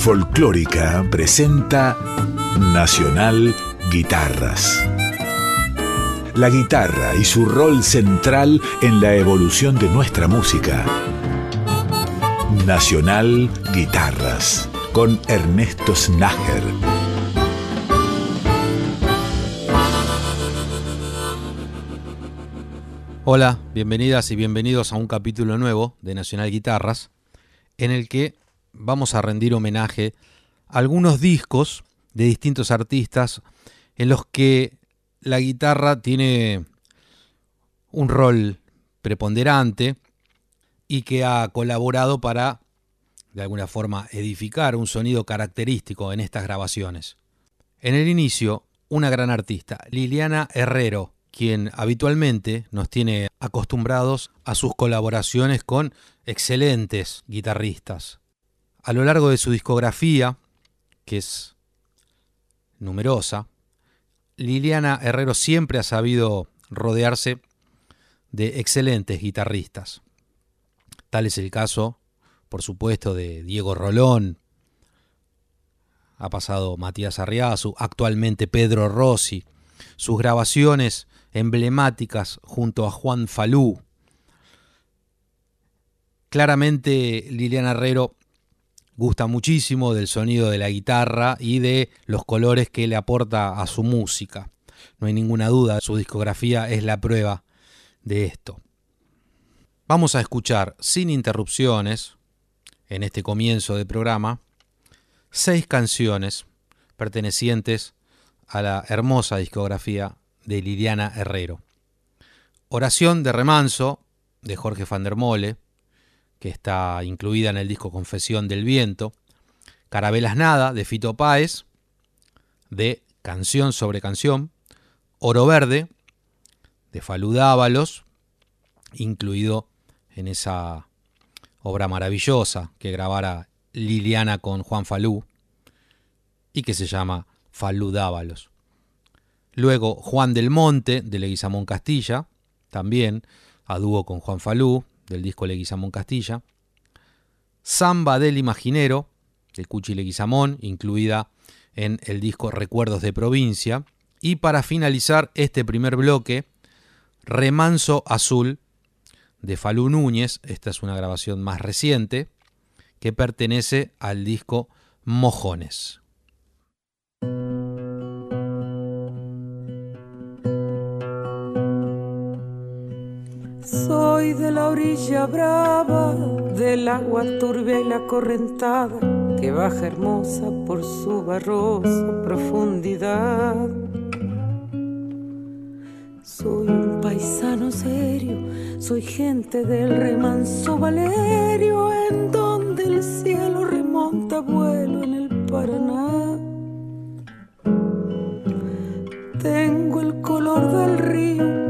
Folclórica presenta Nacional Guitarras. La guitarra y su rol central en la evolución de nuestra música. Nacional Guitarras con Ernesto Snager. Hola, bienvenidas y bienvenidos a un capítulo nuevo de Nacional Guitarras, en el que vamos a rendir homenaje a algunos discos de distintos artistas en los que la guitarra tiene un rol preponderante y que ha colaborado para, de alguna forma, edificar un sonido característico en estas grabaciones. En el inicio, una gran artista, Liliana Herrero, quien habitualmente nos tiene acostumbrados a sus colaboraciones con excelentes guitarristas. A lo largo de su discografía, que es numerosa, Liliana Herrero siempre ha sabido rodearse de excelentes guitarristas. Tal es el caso, por supuesto, de Diego Rolón, ha pasado Matías Arriazu, actualmente Pedro Rossi, sus grabaciones emblemáticas junto a Juan Falú. Claramente Liliana Herrero gusta muchísimo del sonido de la guitarra y de los colores que le aporta a su música. No hay ninguna duda, su discografía es la prueba de esto. Vamos a escuchar sin interrupciones, en este comienzo de programa, seis canciones pertenecientes a la hermosa discografía de Liliana Herrero. Oración de remanso de Jorge van der Mole, que está incluida en el disco Confesión del Viento, Carabelas Nada, de Fito Páez, de Canción sobre Canción, Oro Verde, de Falú Dávalos, incluido en esa obra maravillosa que grabara Liliana con Juan Falú y que se llama Falú Dávalos. Luego Juan del Monte, de Leguizamón Castilla, también a dúo con Juan Falú, del disco Leguizamón Castilla. Samba del Imaginero, de Cuchi Leguizamón, incluida en el disco Recuerdos de Provincia. Y para finalizar este primer bloque, Remanso Azul, de Falú Núñez. Esta es una grabación más reciente que pertenece al disco Mojones. Soy de la orilla brava, del agua turbia y la correntada que baja hermosa por su barrosa profundidad. Soy un paisano serio, soy gente del remanso Valerio, en donde el cielo remonta vuelo en el Paraná. Tengo el color del río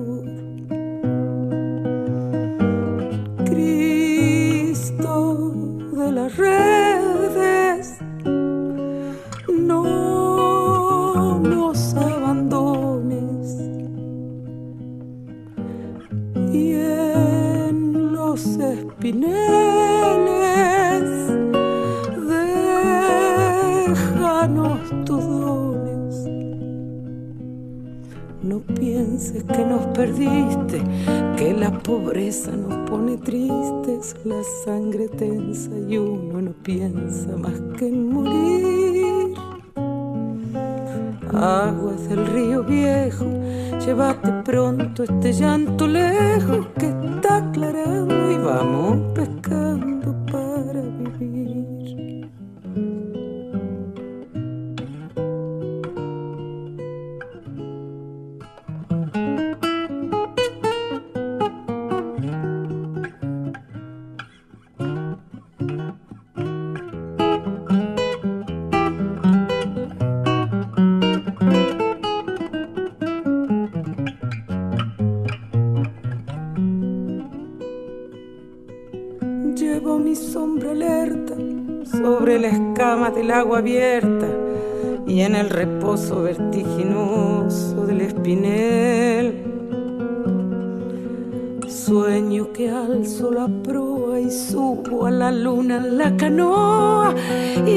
Tensa y uno no piensa más que en morir. Aguas del río viejo, llévate pronto este llanto lejos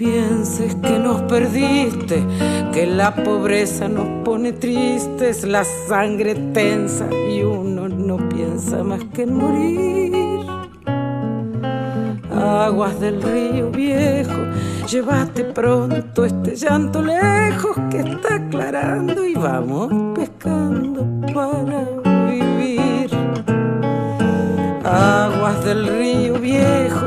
Pienses que nos perdiste, que la pobreza nos pone tristes, la sangre tensa y uno no piensa más que en morir. Aguas del río viejo, llévate pronto este llanto lejos que está aclarando y vamos pescando para vivir. Aguas del río viejo,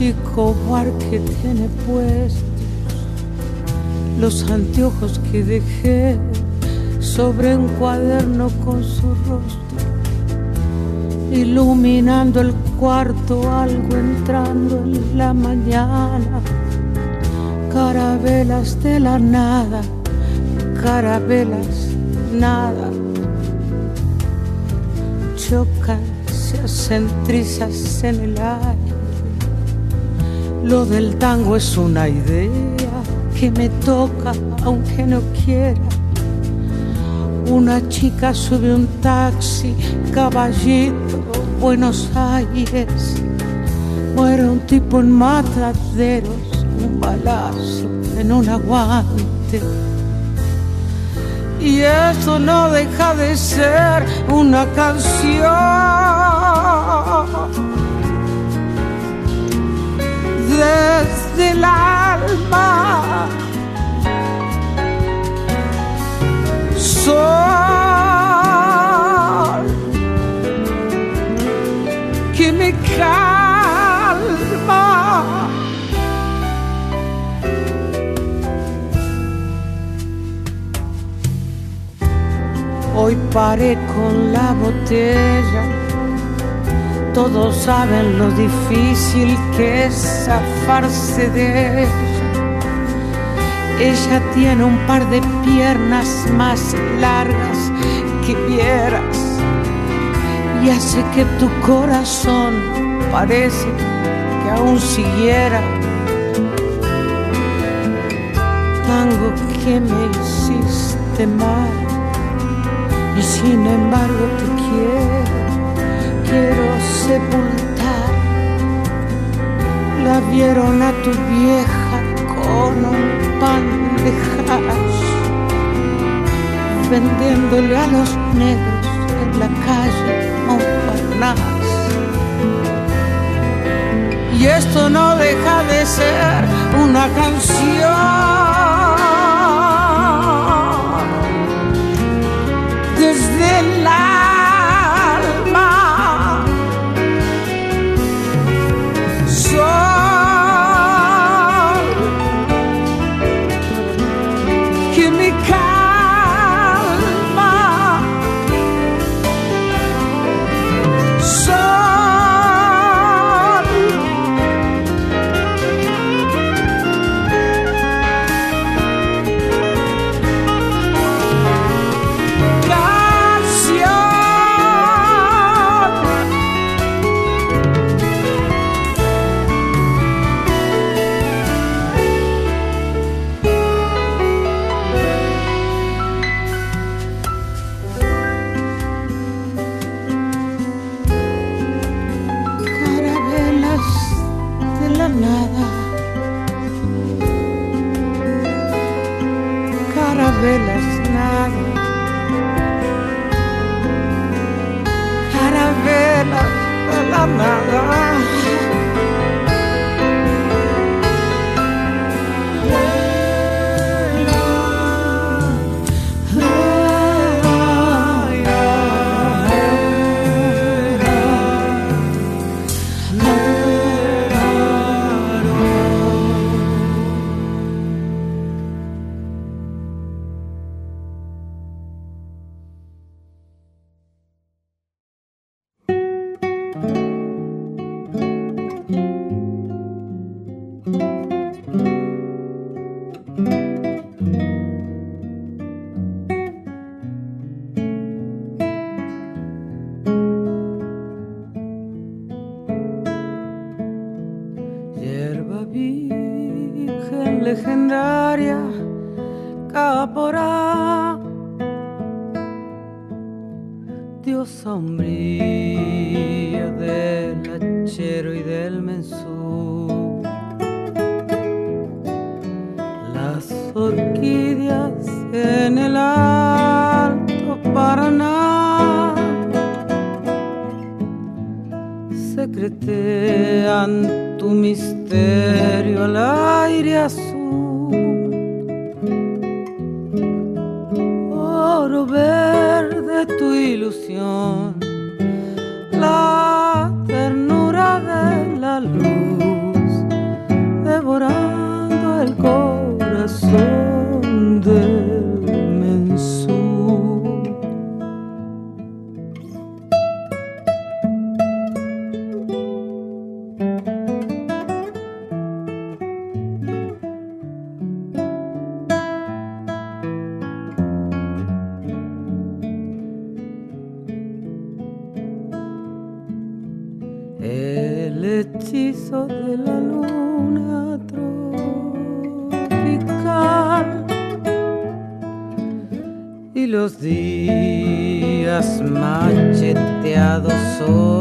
chico que tiene puestos los anteojos que dejé sobre un cuaderno con su rostro, iluminando el cuarto, algo entrando en la mañana, carabelas de la nada, carabelas nada, chocan, se hacen en el aire lo del tango es una idea que me toca aunque no quiera. Una chica sube un taxi, caballito, Buenos Aires. Muere un tipo en mataderos, un balazo en un aguante. Y eso no deja de ser una canción desde el alma. Sol que me calma. Hoy paré con la botella todos saben lo difícil que es zafarse de ella. Ella tiene un par de piernas más largas que vieras y hace que tu corazón parece que aún siguiera. Tango que me hiciste mal y sin embargo te quiero quiero sepultar. La vieron a tu vieja con un pan de hash, vendiéndole a los negros en la calle Montparnasse. Y esto no deja de ser una canción. De la luna tropical. Y los días macheteados sol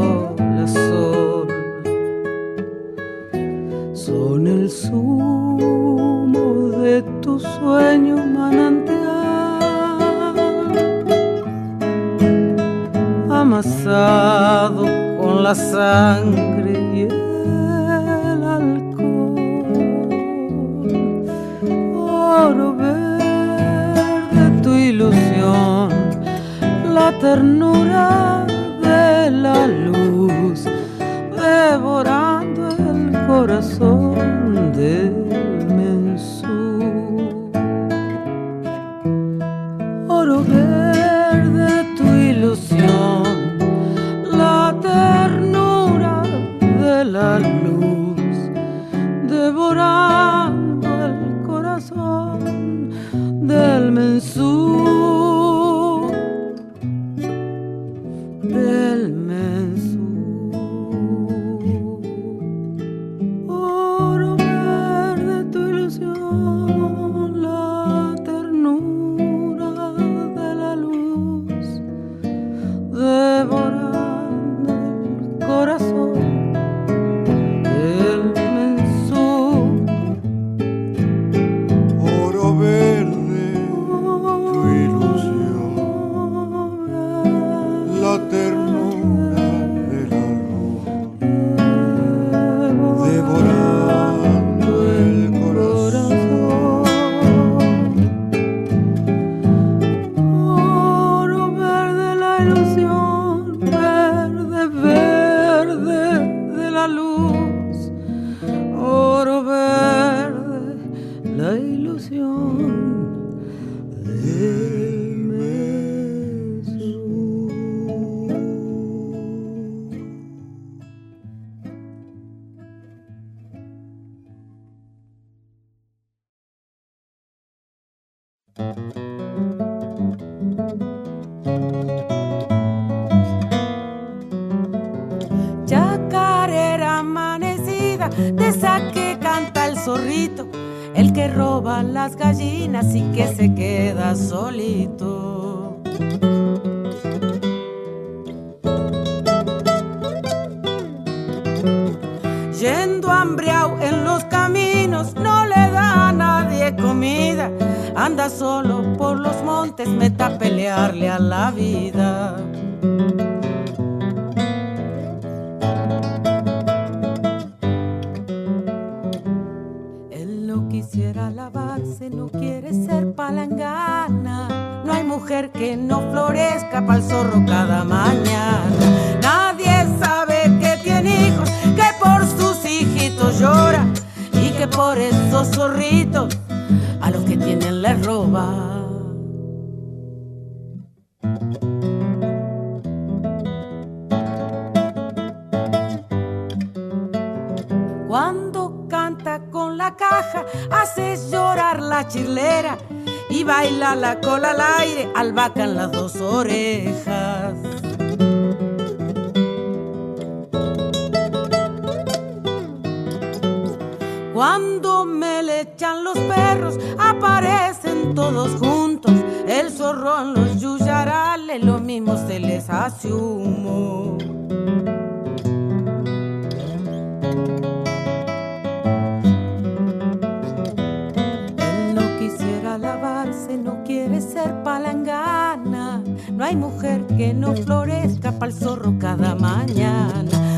baja, haces llorar la chilera y baila la cola al aire, albahaca las dos orejas. Cuando me le echan los perros, aparecen todos juntos. El zorrón, los yuyarales, lo mismo se les hace humo. hay mujer que no florezca pa'l zorro cada mañana.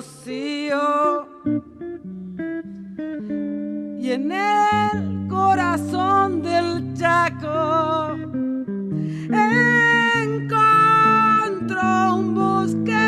rocío. Y en el corazón del chaco encontró un bosque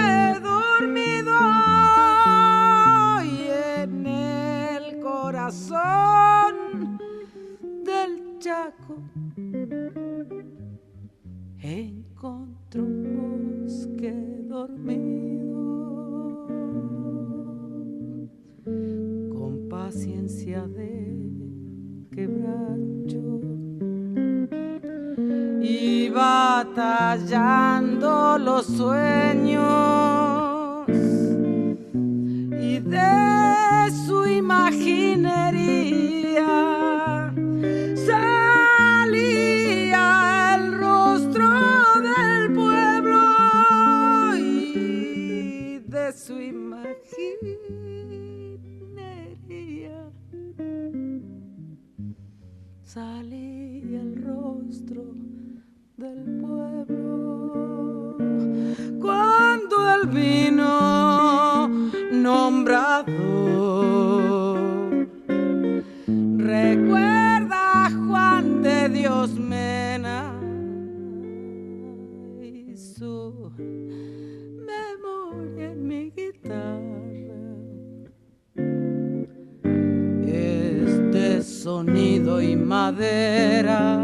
quebracho. Y batallando los sueños. Y de su imaginería Recuerda Juan de Dios Mena y su memoria en mi guitarra. Este sonido y madera.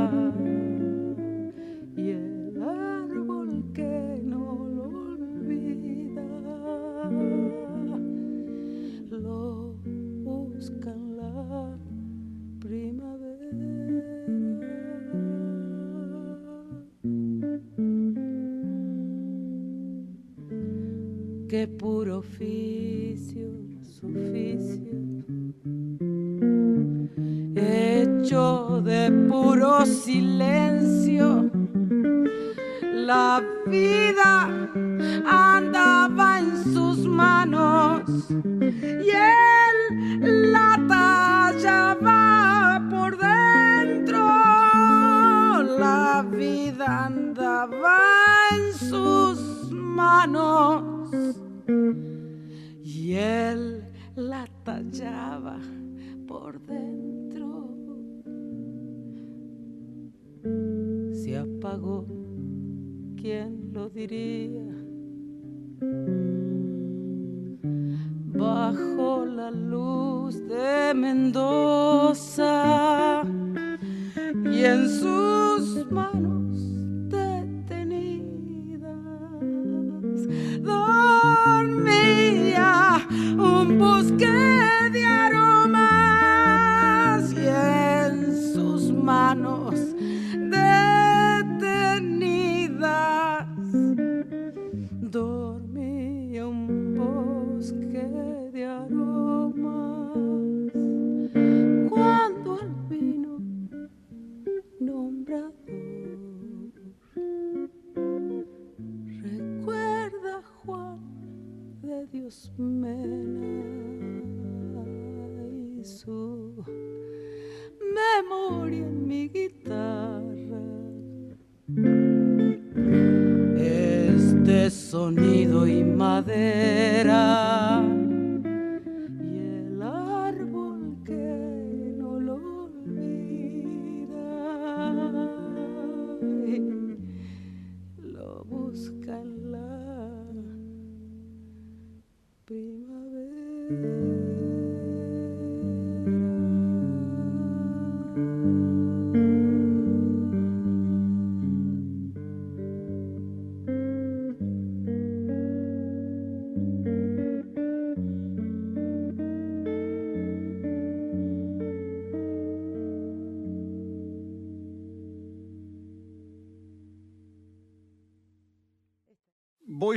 que puro oficio, suficio, hecho de puro silencio. La vida andaba en sus manos y él la tallaba por dentro. La vida andaba en sus manos diria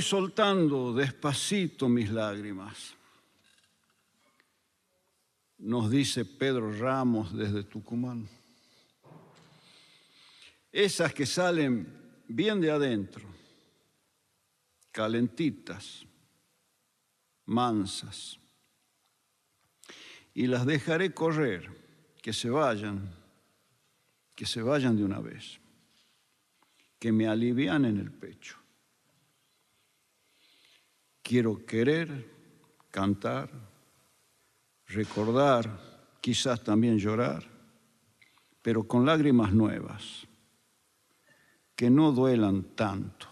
Soltando despacito mis lágrimas, nos dice Pedro Ramos desde Tucumán. Esas que salen bien de adentro, calentitas, mansas, y las dejaré correr, que se vayan, que se vayan de una vez, que me alivian en el pecho. Quiero querer, cantar, recordar, quizás también llorar, pero con lágrimas nuevas, que no duelan tanto.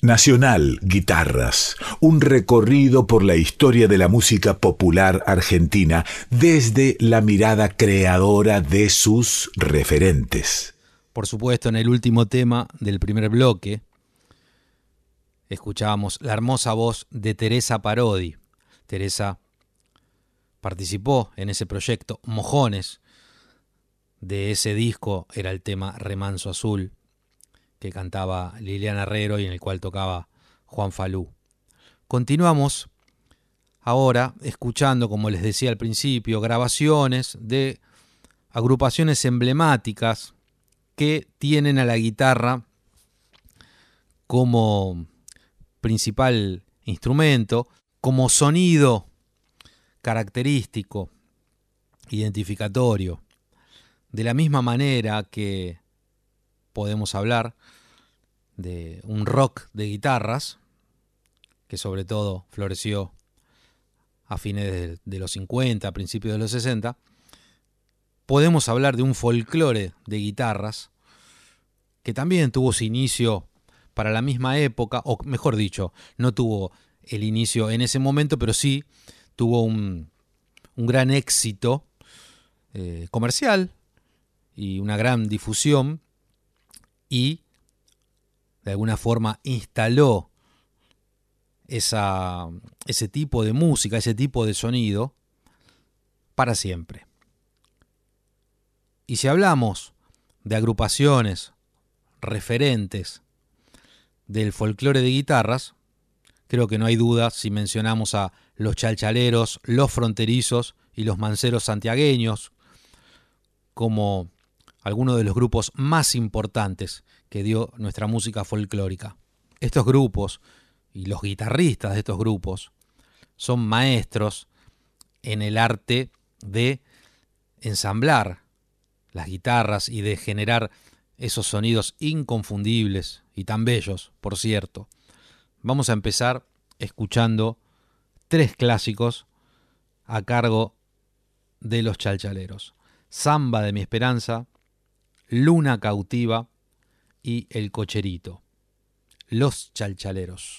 Nacional Guitarras, un recorrido por la historia de la música popular argentina desde la mirada creadora de sus referentes. Por supuesto, en el último tema del primer bloque, escuchábamos la hermosa voz de Teresa Parodi. Teresa participó en ese proyecto Mojones. De ese disco era el tema Remanso Azul que cantaba Liliana Herrero y en el cual tocaba Juan Falú. Continuamos ahora escuchando, como les decía al principio, grabaciones de agrupaciones emblemáticas que tienen a la guitarra como principal instrumento, como sonido característico, identificatorio. De la misma manera que podemos hablar de un rock de guitarras, que sobre todo floreció a fines de, los 50, a principios de los 60, podemos hablar de un folclore de guitarras, que también tuvo su inicio para la misma época, o mejor dicho, no tuvo el inicio en ese momento, pero sí tuvo un, gran éxito eh, comercial y una gran difusión y de alguna forma instaló esa, ese tipo de música, ese tipo de sonido para siempre. Y si hablamos de agrupaciones referentes del folclore de guitarras, creo que no hay duda si mencionamos a los chalchaleros, los fronterizos y los manceros santiagueños como algunos de los grupos más importantes que dio nuestra música folclórica. Estos grupos y los guitarristas de estos grupos son maestros en el arte de ensamblar las guitarras y de generar esos sonidos inconfundibles y tan bellos, por cierto. Vamos a empezar escuchando tres clásicos a cargo de los chalchaleros. Samba de mi esperanza, Luna cautiva y El cocherito. Los chalchaleros.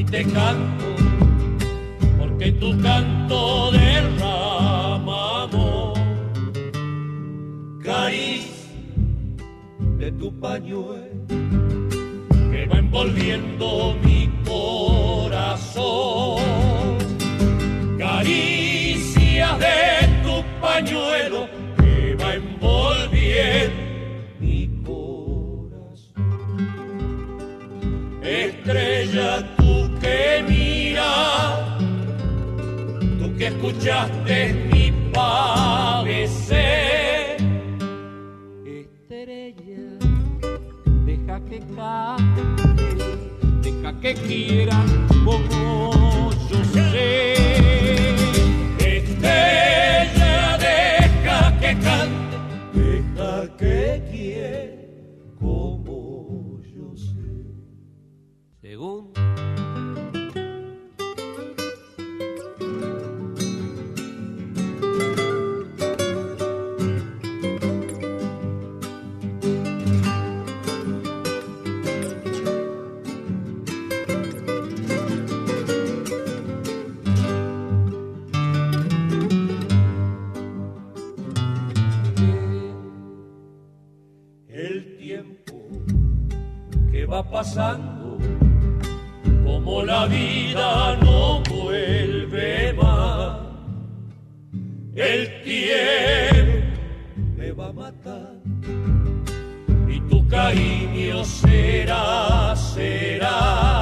ti te canto, porque tu canto derrama amor. Caricia de tu pañuelo que va envolviendo mi escuchaste mi padecer. Estrella, deja que cante, deja que quiera como como la vida no vuelve más. El tiempo me va a matar y tu cariño será, será.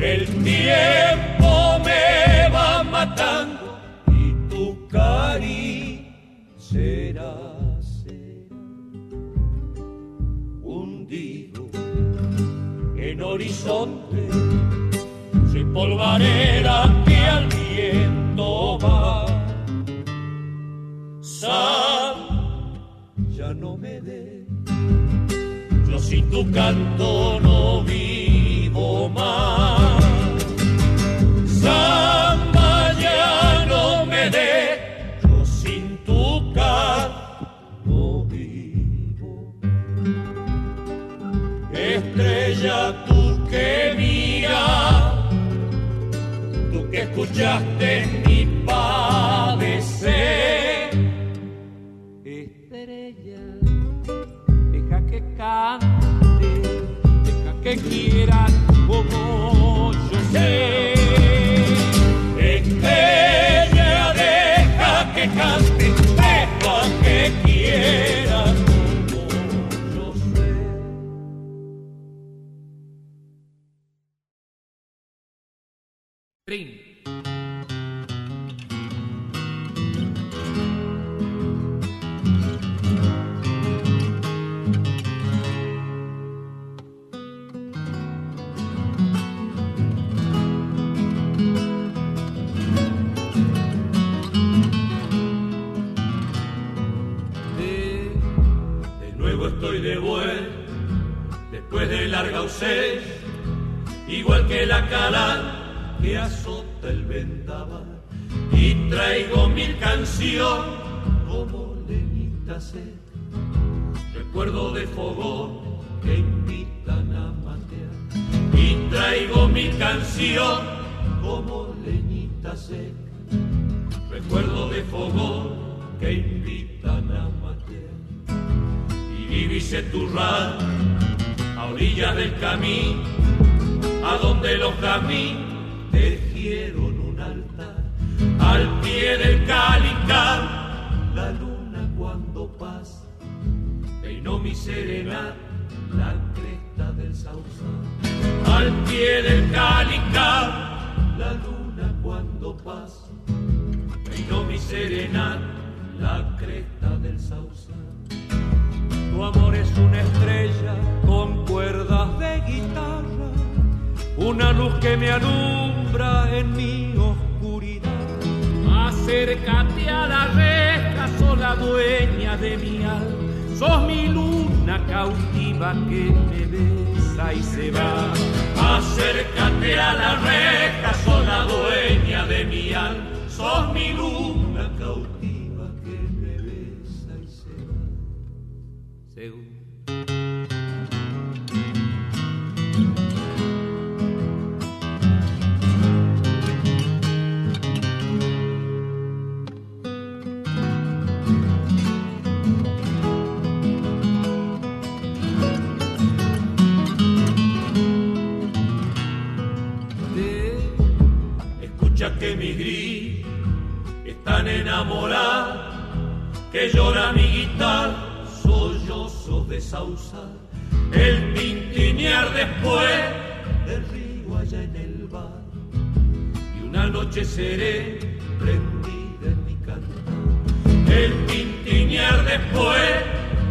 El tiempo me va matando y tu cariño será, horizonte, sin polvareda que al viento va. Sam, ya no me dé, yo sin tu canto no vivo más. Que mía, tú que escuchaste mi padecer. Estrella, deja que cante, deja que quiera como yo sé. Igual que azota el vendaval. Y traigo mil canciones como leñita seca, recuerdo de fogón que invitan a matear. Y traigo mil canciones como leñita seca recuerdo de fogón que invitan a matear. Y vivís en tu a orillas del camino, a donde los caminos tejieron un altar, al pie del calicar, la luna cuando pasa, peinó mi serenata, la cresta del sausal, al pie del calicar, la luna cuando pasa peinó mi serenat la cresta del sausal. Tu amor es una estrella con cuerdas de guitarra, una luz que me alumbra en mi oscuridad. Acércate a la reja, sos la dueña de mi alma. Sos mi luna cautiva que me besa y se va. Acércate a la reja, sos la dueña de mi alma, sos mi luna cautiva que me besa y se va. Según que mi gris es tan enamorada que llora mi guitarra, sollozo de sausal, el tintinear después del río allá en el bar. Y una noche seré prendida en mi cantar, el tintinear después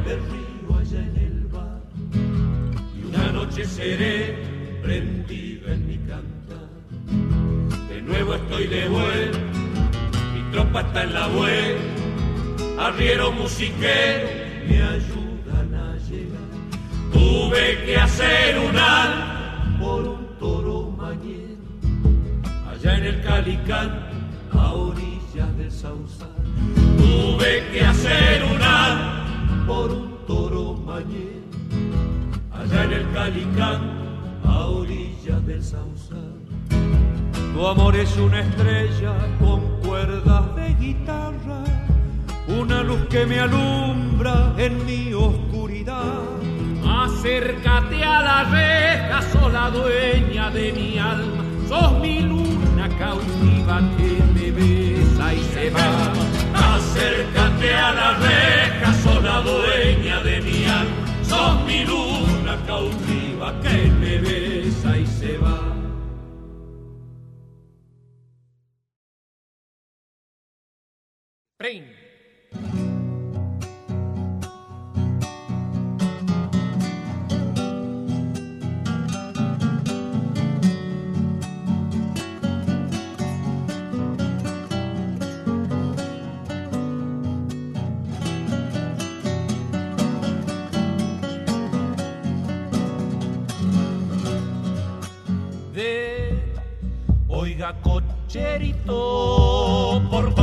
del río allá en el bar. Y una noche seré prendida nuevo estoy de vuelta, mi tropa está en la vuelta, arriero musiquero me ayudan a llegar. Tuve que hacer un al por un toro mañero, allá en el Calicán, a orillas del Sausal. Tuve que hacer un al por un toro mañero, allá en el Calicán, a orillas del Sausal. Tu amor es una estrella con cuerdas de guitarra, una luz que me alumbra en mi oscuridad. acércate a la reja, sola dueña de mi alma, sos mi luna cautiva que me besa y se va. Acércate a la reja, sola dueña de mi alma, sos mi luna cautiva que me besa y se va. Oiga, cocherito, ¿por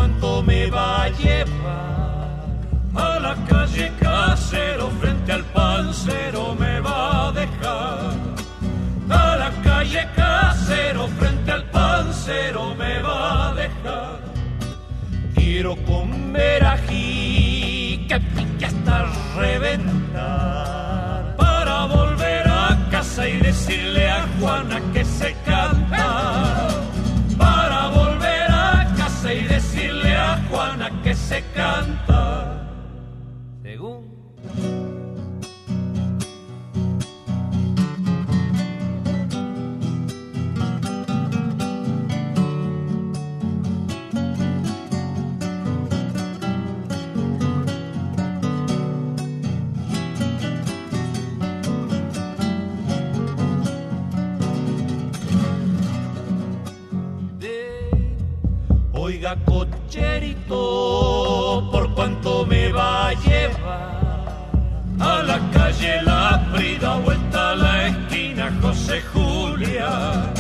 me va a llevar? A la calle casero, frente al pancero me va a dejar. A la calle casero, frente al pancero me va a dejar. Quiero comer ají, que pique hasta reventar. Para volver a casa y decirle a Juana que se ¿por cuánto me va a llevar? A la calle La Prida, vuelta a la esquina José Julia.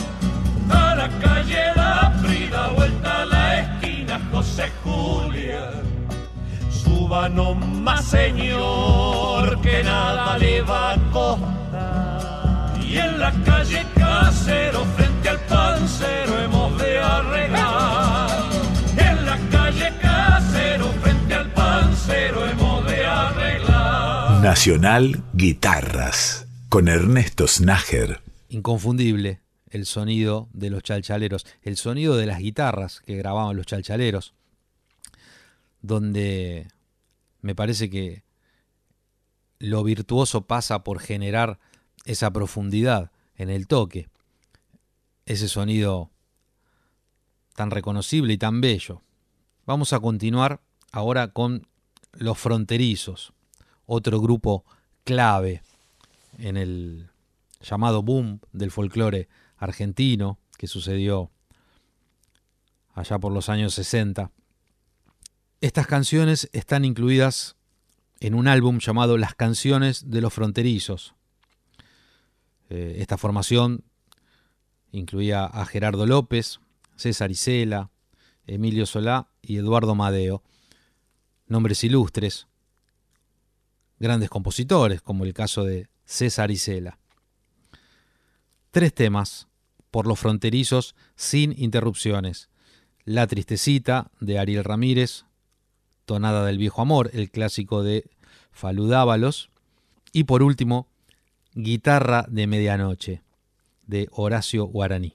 A la calle La Prida, vuelta a la esquina José Julia. Suba nomás, señor, que nada le va a costar. Y en la calle Casero, frente al pancero, hemos de arreglar. Nacional Guitarras con Ernesto Snager. Inconfundible el sonido de los chalchaleros, el sonido de las guitarras que grababan los chalchaleros, donde me parece que lo virtuoso pasa por generar esa profundidad en el toque, ese sonido tan reconocible y tan bello. Vamos a continuar ahora con los fronterizos otro grupo clave en el llamado boom del folclore argentino que sucedió allá por los años 60. Estas canciones están incluidas en un álbum llamado Las canciones de los fronterizos. Eh, esta formación incluía a Gerardo López, César Isela, Emilio Solá y Eduardo Madeo, nombres ilustres grandes compositores, como el caso de César Isela. Tres temas, por los fronterizos, sin interrupciones. La Tristecita, de Ariel Ramírez, Tonada del Viejo Amor, el clásico de Faludábalos, y por último, Guitarra de Medianoche, de Horacio Guaraní.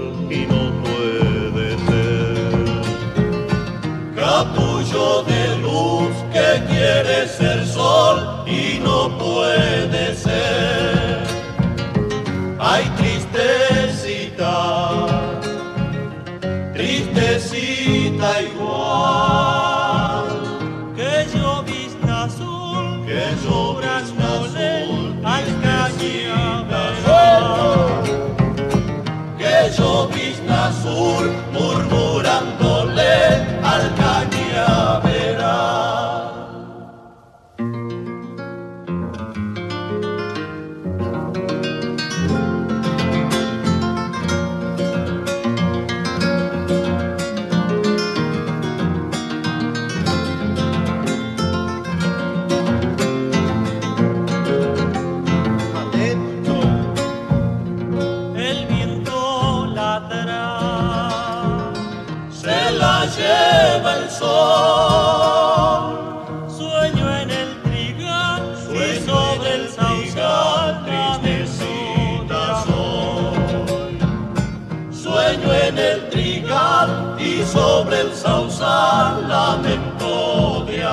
de luz que quiere ser sol y no puede ser. Hay tristecita, tristecita igual. Que llovizna azul, que sobras azul al cañaveral, que llovizna azul murmura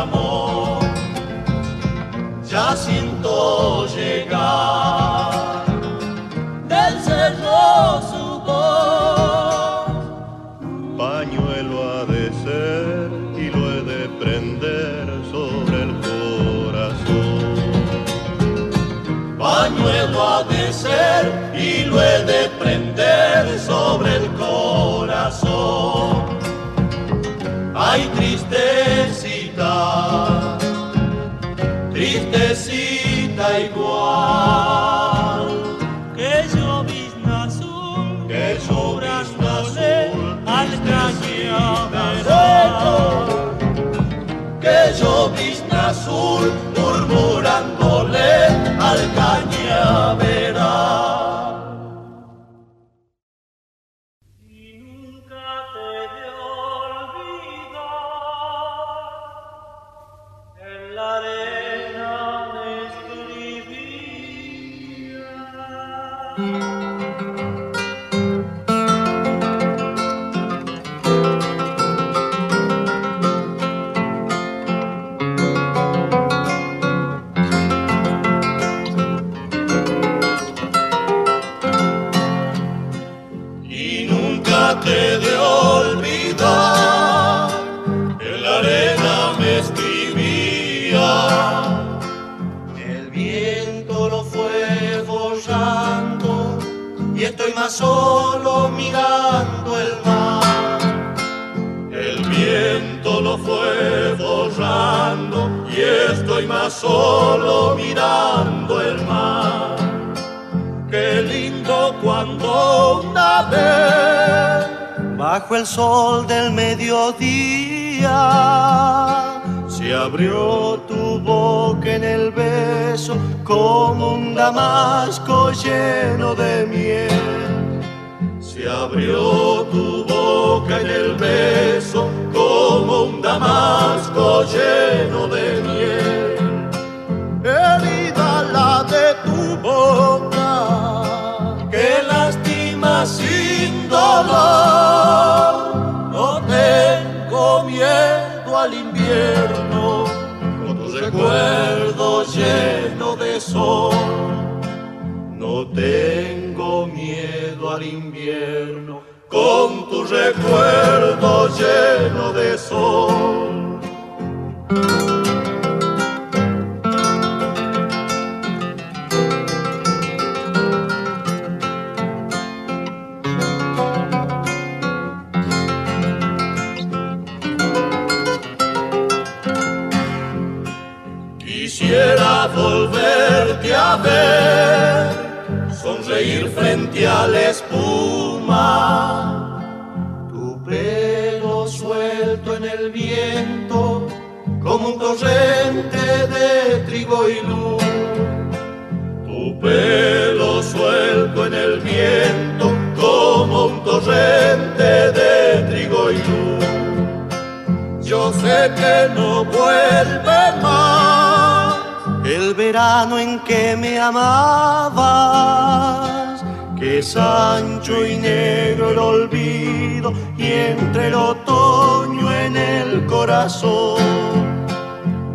amor. Ya siento llegar del cerro su voz. Pañuelo ha de ser y lo he de prender sobre el corazón. Pañuelo ha de ser y lo he de prender sobre el corazón tristecita, tristecita igual. Que llovizna azul, que llovizna azul, al cañaveral. Que llovizna azul, solo mirando el mar. Qué lindo cuando una vez bajo el sol del mediodía se abrió tu boca en el beso como un damasco lleno de miel se abrió tu boca en el beso como un damasco lleno de miel. Boca, que lastima sin dolor. No tengo miedo al invierno, con tu recuerdo lleno de sol. No tengo miedo al invierno con tu recuerdo lleno de sol. A ver sonreír frente a la espuma. Tu pelo suelto en el viento, como un torrente de trigo y luz. Tu pelo suelto en el viento, como un torrente de trigo y luz. Yo sé que no vuelve más verano en que me amabas, que es ancho y negro el olvido y entre el otoño en el corazón.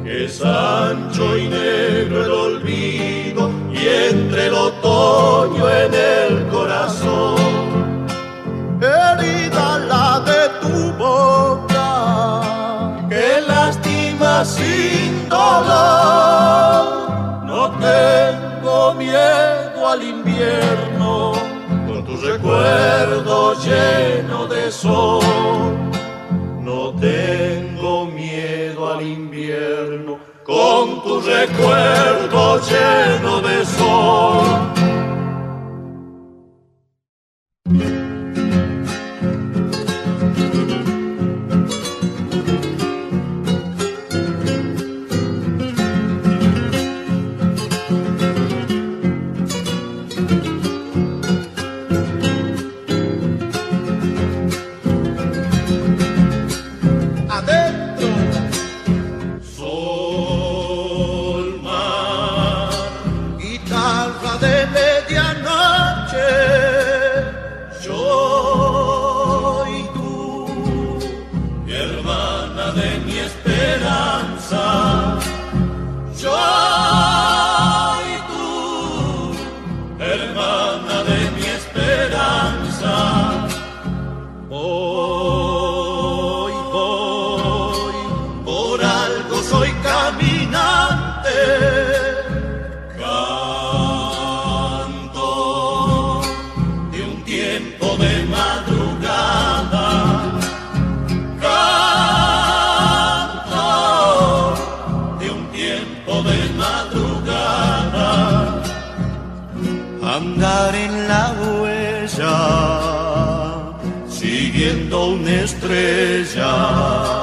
Que es ancho y negro el olvido y entre el otoño en el corazón. Herida la de tu boca, que lastima sin dolor tengo miedo al invierno, con tu recuerdo lleno de sol. No tengo miedo al invierno con tu recuerdo lleno de sol. tiempo de madrugada. Canto de un tiempo de madrugada. Andar en la huella, siguiendo una estrella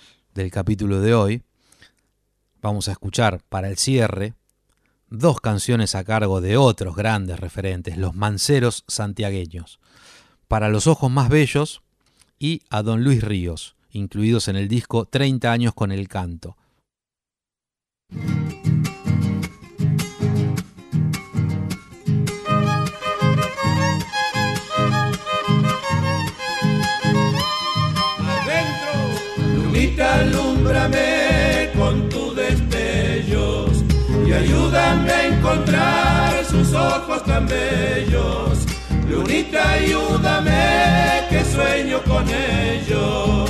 del capítulo de hoy. Vamos a escuchar para el cierre dos canciones a cargo de otros grandes referentes, los manceros santiagueños. Para los ojos más bellos y a Don Luis Ríos, incluidos en el disco 30 años con el canto. Alúmbrame con tus destellos y ayúdame a encontrar sus ojos tan bellos. Lunita, ayúdame que sueño con ellos.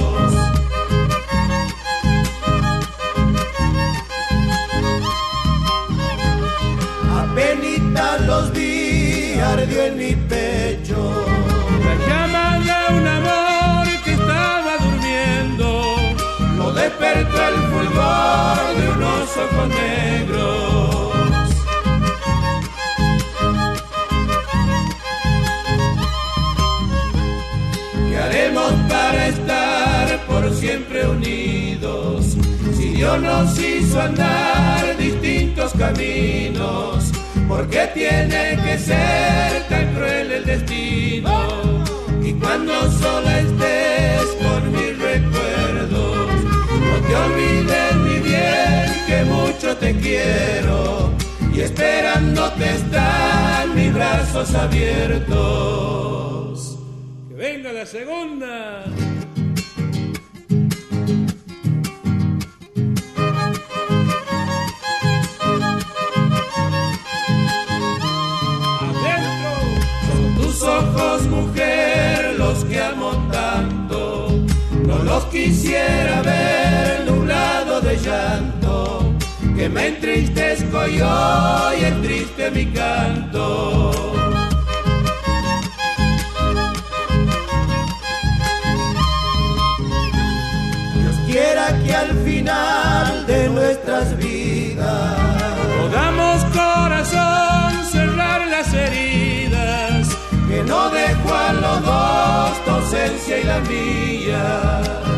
Apenas los vi, ardió en mi pecho despertó el fulgor de unos ojos negros. ¿Qué haremos para estar por siempre unidos? Si Dios nos hizo andar distintos caminos, ¿por qué tiene que ser tan cruel el destino? cuando sola estés recuerdos. No te olvides, mi bien, que mucho te quiero y esperándote están mis brazos abiertos. Que venga la segunda. ojos, mujer, los que amo tanto. No los quisiera ver que me entristezco yo y entriste mi canto. Dios quiera que al final de nuestras vidas podamos corazón cerrar las heridas que no dejo a los dos tu ausencia y la mía.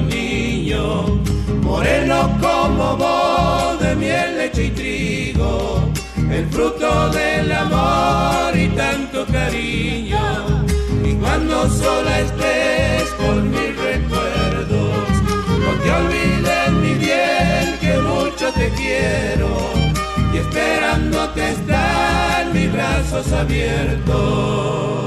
Niño, moreno como vos de miel, leche y trigo, el fruto del amor y tanto cariño. Y cuando sola estés con mi recuerdos, no te olvides mi bien que mucho te quiero y esperándote están mis brazos abiertos.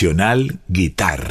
Nacional Guitarra.